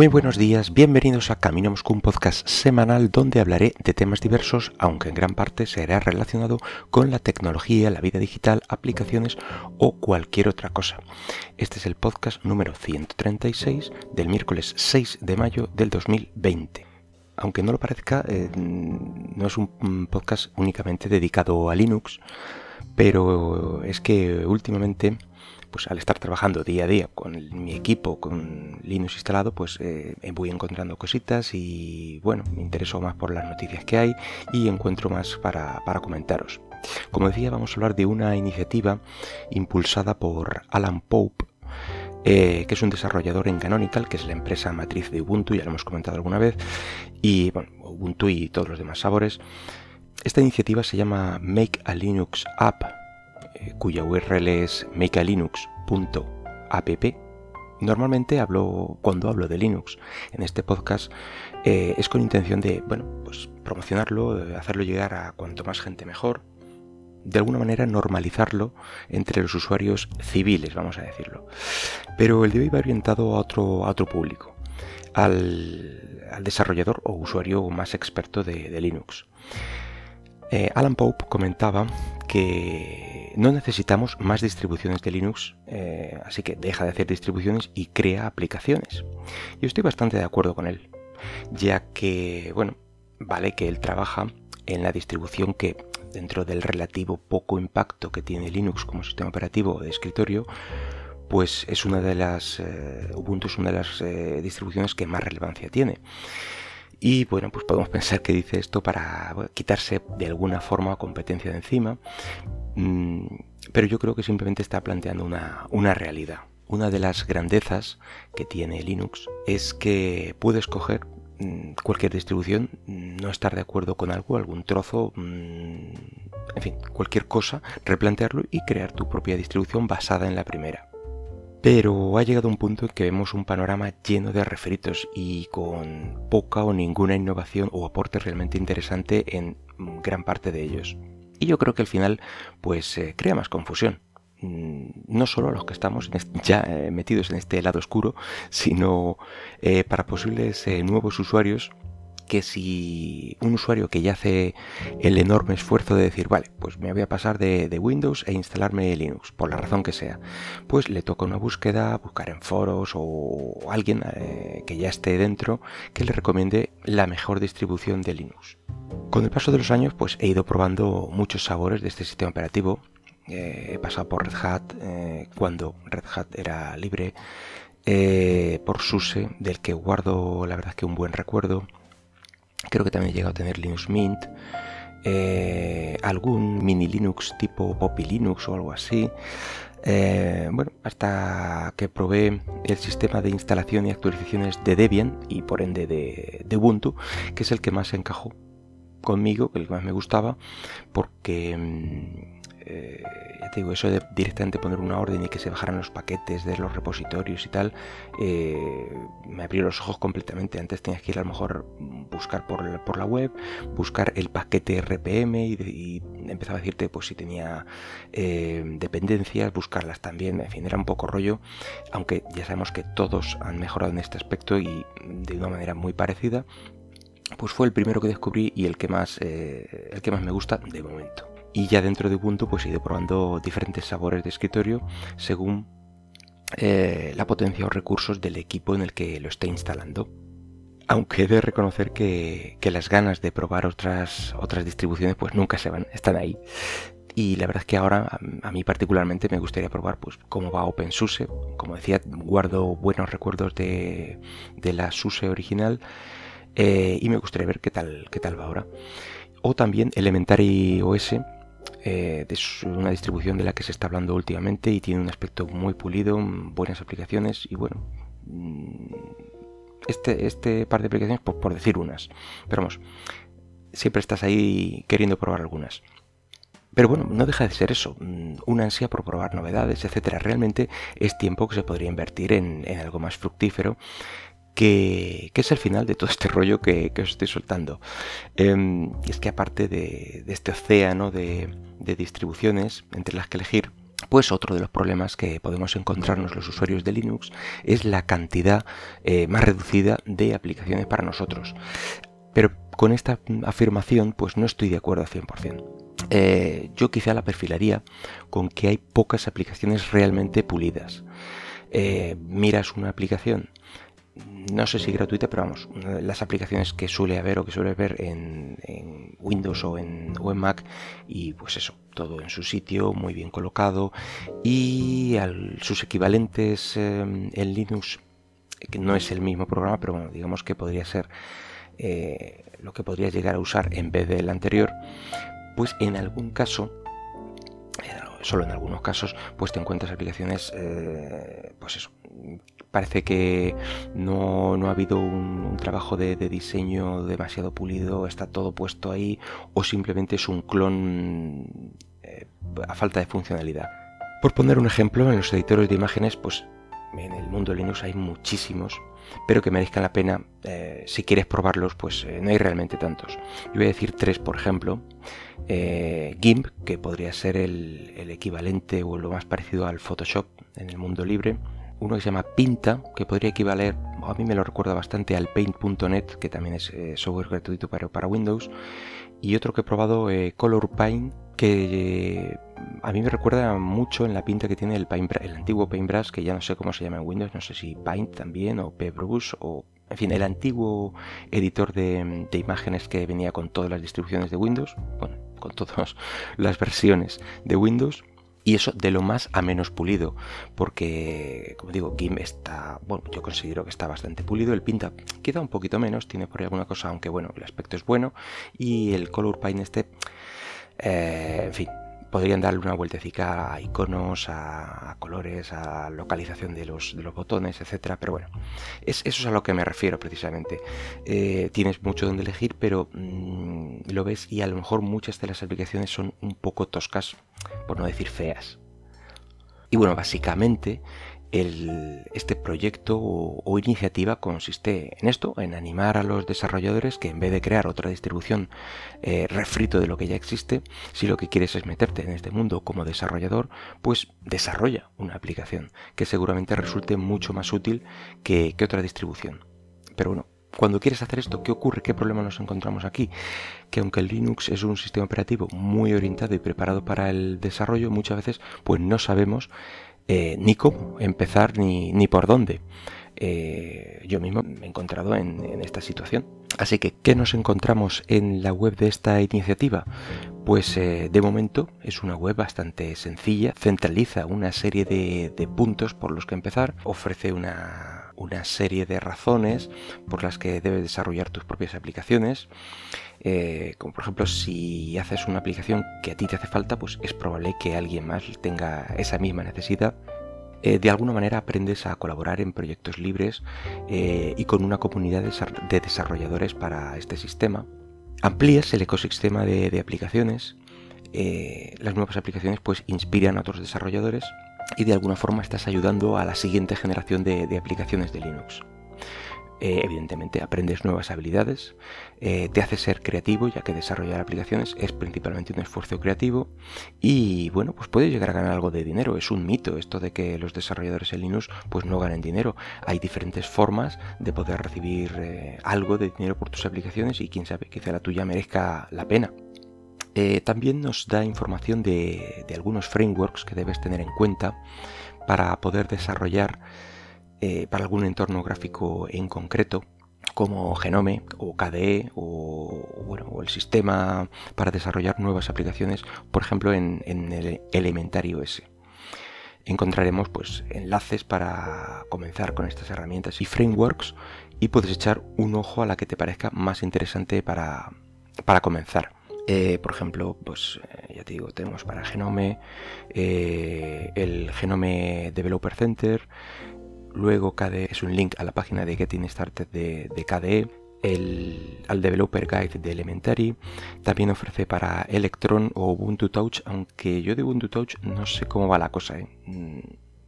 Muy buenos días, bienvenidos a Camino Moscú, un podcast semanal donde hablaré de temas diversos, aunque en gran parte será relacionado con la tecnología, la vida digital, aplicaciones o cualquier otra cosa. Este es el podcast número 136 del miércoles 6 de mayo del 2020. Aunque no lo parezca, eh, no es un podcast únicamente dedicado a Linux, pero es que últimamente pues al estar trabajando día a día con mi equipo, con Linux instalado, pues eh, voy encontrando cositas y bueno, me intereso más por las noticias que hay y encuentro más para, comentaros. Como decía, vamos a hablar de una iniciativa impulsada por Alan Pope, eh, que es un desarrollador en Canonical, que es la empresa matriz de Ubuntu, ya lo hemos comentado alguna vez, y bueno, Ubuntu y todos los demás sabores. Esta iniciativa se llama Make a Linux App eh, cuya URL es makealinux.app. Normalmente hablo, cuando hablo de Linux en este podcast, eh, es con intención de, bueno, pues promocionarlo, hacerlo llegar a cuanto más gente mejor, de alguna manera normalizarlo entre los usuarios civiles, vamos a decirlo. Pero el de hoy va orientado a otro, público, al, desarrollador o usuario más experto de, Linux. Eh, Alan Pope comentaba que no necesitamos más distribuciones de Linux, eh, así que deja de hacer distribuciones y crea aplicaciones. Yo estoy bastante de acuerdo con él, ya que, bueno, vale que él trabaja en la distribución que, dentro del relativo poco impacto que tiene Linux como sistema operativo de escritorio, pues es una de las eh, Ubuntu es una de las eh, distribuciones que más relevancia tiene. Y bueno, pues podemos pensar que dice esto para quitarse de alguna forma competencia de encima, mm, pero yo creo que simplemente está planteando una, realidad. Una de las grandezas que tiene Linux es que puede escoger mm, cualquier distribución, no estar de acuerdo con algo, algún trozo, mm, en fin, cualquier cosa, replantearlo y crear tu propia distribución basada en la primera. Pero ha llegado un punto en que vemos un panorama lleno de refritos y con poca o ninguna innovación o aporte realmente interesante en gran parte de ellos. Y yo creo que al final pues eh, crea más confusión. Mm, no solo a los que estamos ya eh, metidos en este lado oscuro, sino eh, para posibles nuevos usuarios que si un usuario que ya hace el enorme esfuerzo de decir, vale, pues me voy a pasar de, Windows e instalarme Linux, por la razón que sea, pues le toca una búsqueda, buscar en foros o alguien eh, que ya esté dentro que le recomiende la mejor distribución de Linux. Con el paso de los años, pues he ido probando muchos sabores de este sistema operativo. Eh, he pasado por Red Hat eh, cuando Red Hat era libre, por SUSE, del que guardo la verdad que un buen recuerdo Creo que también he llegado a tener Linux Mint. Eh, algún mini Linux tipo Poppy Linux o algo así. Eh, bueno, hasta que probé el sistema de instalación y actualizaciones de Debian y por ende de, de Ubuntu, que es el que más encajó conmigo, el que más me gustaba, porque mm, eh, ya te digo, eso de directamente poner una orden y que se bajaran los paquetes de los repositorios y tal, eh, me abrió los ojos completamente. Antes tenías que ir a lo mejor buscar por, la web, buscar el paquete RPM y, empezaba a decirte pues si tenía eh, dependencias, buscarlas también, en fin, era un poco rollo, aunque ya sabemos que todos han mejorado en este aspecto y de una manera muy parecida pues fue el primero que descubrí y el que más, el que más me gusta de momento y ya dentro de Ubuntu pues he ido probando diferentes sabores de escritorio según eh, la potencia o recursos del equipo en el que lo esté instalando. Aunque he de reconocer que, las ganas de probar otras, otras distribuciones pues nunca se van, están ahí. Y la verdad es que ahora a, mí particularmente me gustaría probar pues cómo va OpenSUSE. Como decía, guardo buenos recuerdos de, la SUSE original eh, y me gustaría ver qué tal, qué tal va ahora. O también Elementary OS, eh, es una distribución de la que se está hablando últimamente y tiene un aspecto muy pulido, buenas aplicaciones y bueno, mm, este, este par de aplicaciones por, decir unas. Pero vamos, siempre estás ahí queriendo probar algunas. Pero bueno, no deja de ser eso, mm, una ansia por probar novedades, etcétera. Realmente es tiempo que se podría invertir en, algo más fructífero que, es el final de todo este rollo que, os estoy soltando. Em, es que aparte de, este océano de, distribuciones entre las que elegir, pues otro de los problemas que podemos encontrarnos los usuarios de Linux es la cantidad eh, más reducida de aplicaciones para nosotros. Pero con esta afirmación pues no estoy de acuerdo al 100%. Eh, yo quizá la perfilaría con que hay pocas aplicaciones realmente pulidas. Eh, miras una aplicación no sé si gratuita, pero vamos, las aplicaciones que suele haber o que suele ver en, Windows o en, Mac y pues eso, todo en su sitio, muy bien colocado y sus equivalentes em, en Linux, que no es el mismo programa, pero bueno, digamos que podría ser eh, lo que podrías llegar a usar en vez del anterior, pues en algún caso solo en algunos casos, pues te encuentras aplicaciones, eh, pues eso, parece que no, ha habido un, trabajo de, diseño demasiado pulido, está todo puesto ahí, o simplemente es un clon eh, a falta de funcionalidad. Por poner un ejemplo, en los editores de imágenes, pues en el mundo Linux hay muchísimos, pero que merezcan la pena. Eh, si quieres probarlos, pues eh, no hay realmente tantos. Yo voy a decir tres, por ejemplo. GIMP, que podría ser el, el equivalente o lo más parecido al Photoshop en el mundo libre uno que se llama Pinta, que podría equivaler, a mí me lo recuerda bastante al Paint.net, que también es eh, software gratuito para, para, Windows, y otro que he probado, eh, Color Paint, que eh, a mí me recuerda mucho en la pinta que tiene el, el antiguo Paintbrush, que ya no sé cómo se llama en Windows, no sé si Paint también, o PBrush, o en fin, el antiguo editor de, de imágenes que venía con todas las distribuciones de Windows, bueno, con todas las versiones de Windows y eso de lo más a menos pulido, porque, como digo, GIMP está, bueno, yo considero que está bastante pulido, el pinta queda un poquito menos, tiene por ahí alguna cosa, aunque bueno, el aspecto es bueno, y el Color Paint este, eh, en fin, podrían darle una vueltecita a iconos, a, colores, a localización de los, botones, etcétera. Pero bueno, es, eso es a lo que me refiero precisamente. Eh, tienes mucho donde elegir, pero mm, lo ves y a lo mejor muchas de las aplicaciones son un poco toscas, por no decir feas. Y bueno, básicamente este proyecto o, iniciativa consiste en esto, en animar a los desarrolladores que en vez de crear otra distribución eh, refrito de lo que ya existe, si lo que quieres es meterte en este mundo como desarrollador, pues desarrolla una aplicación que seguramente resulte mucho más útil que, que otra distribución. Pero bueno, cuando quieres hacer esto, ¿qué ocurre? ¿Qué problema nos encontramos aquí? Que aunque el Linux es un sistema operativo muy orientado y preparado para el desarrollo, muchas veces pues no sabemos eh, ni cómo empezar ni, ni por dónde. Eh, yo mismo me he encontrado en, esta situación. Así que, ¿qué nos encontramos en la web de esta iniciativa? Pues eh, de momento es una web bastante sencilla, centraliza una serie de, puntos por los que empezar, ofrece una, una, serie de razones por las que debes desarrollar tus propias aplicaciones. Eh, como por ejemplo, si haces una aplicación que a ti te hace falta, pues es probable que alguien más tenga esa misma necesidad. Eh, de alguna manera aprendes a colaborar en proyectos libres eh, y con una comunidad de desarrolladores para este sistema. Amplías el ecosistema de, aplicaciones. las nuevas aplicaciones pues inspiran a otros desarrolladores y de alguna forma estás ayudando a la siguiente generación de aplicaciones de Linux. Eh, evidentemente aprendes nuevas habilidades, eh, te hace ser creativo, ya que desarrollar aplicaciones es principalmente un esfuerzo creativo y bueno, pues puedes llegar a ganar algo de dinero. Es un mito esto de que los desarrolladores en Linux pues no ganen dinero. Hay diferentes formas de poder recibir eh, algo de dinero por tus aplicaciones y quién sabe, quizá la tuya merezca la pena. también nos da información de algunos frameworks que debes tener en cuenta para poder desarrollar eh, para algún entorno gráfico en concreto, como Genome o KDE o, el sistema para desarrollar nuevas aplicaciones, por ejemplo en, el Elementary OS. Encontraremos pues, enlaces para comenzar con estas herramientas y frameworks y puedes echar un ojo a la que te parezca más interesante para, comenzar. Eh, por ejemplo, pues eh, ya te digo, tenemos para Genome el Genome Developer Center, Luego KDE es un link a la página de Getting Started de, KDE, el, al Developer Guide de Elementary. También ofrece para Electron o Ubuntu Touch, aunque yo de Ubuntu Touch no sé cómo va la cosa. ¿eh? Mm,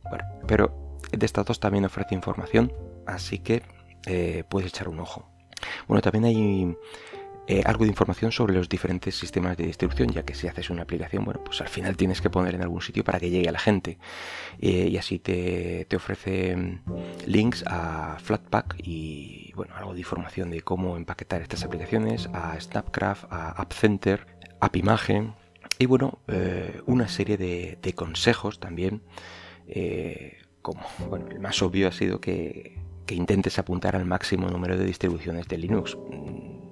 bueno, pero de estos dos también ofrece información, así que eh, puedes echar un ojo. Bueno, también hay eh, algo de información sobre los diferentes sistemas de distribución, ya que si haces una aplicación, bueno, pues al final tienes que poner en algún sitio para que llegue a la gente. Eh, y así te, ofrece mm, links a Flatpak y, bueno, algo de información de cómo empaquetar estas aplicaciones, a Snapcraft, a AppCenter, AppImagen, y bueno, eh, una serie de, de consejos también, como, bueno, el más obvio ha sido que que intentes apuntar al máximo número de distribuciones de Linux.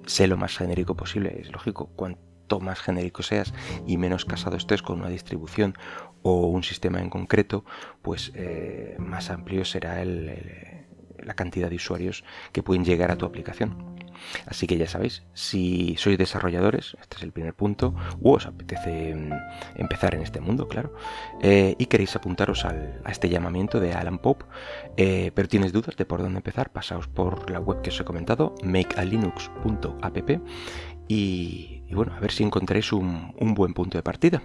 Sé lo más genérico posible, es lógico. Cuanto más genérico seas y menos casado estés con una distribución o un sistema en concreto, pues eh, más amplio será la cantidad de usuarios que pueden llegar a tu aplicación. Así que ya sabéis, si sois desarrolladores, este es el primer punto, o os apetece mm, empezar en este mundo, claro, eh, y queréis apuntaros a este llamamiento de Alan Pope, eh, pero tienes dudas de por dónde empezar, pasaos por la web que os he comentado, makealinux.app, y, bueno, a ver si encontréis un, un buen punto de partida.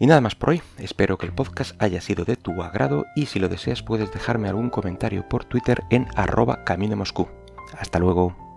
Y nada más por hoy, espero que el podcast haya sido de tu agrado y si lo deseas puedes dejarme algún comentario por Twitter en arroba camino Moscú. Hasta luego.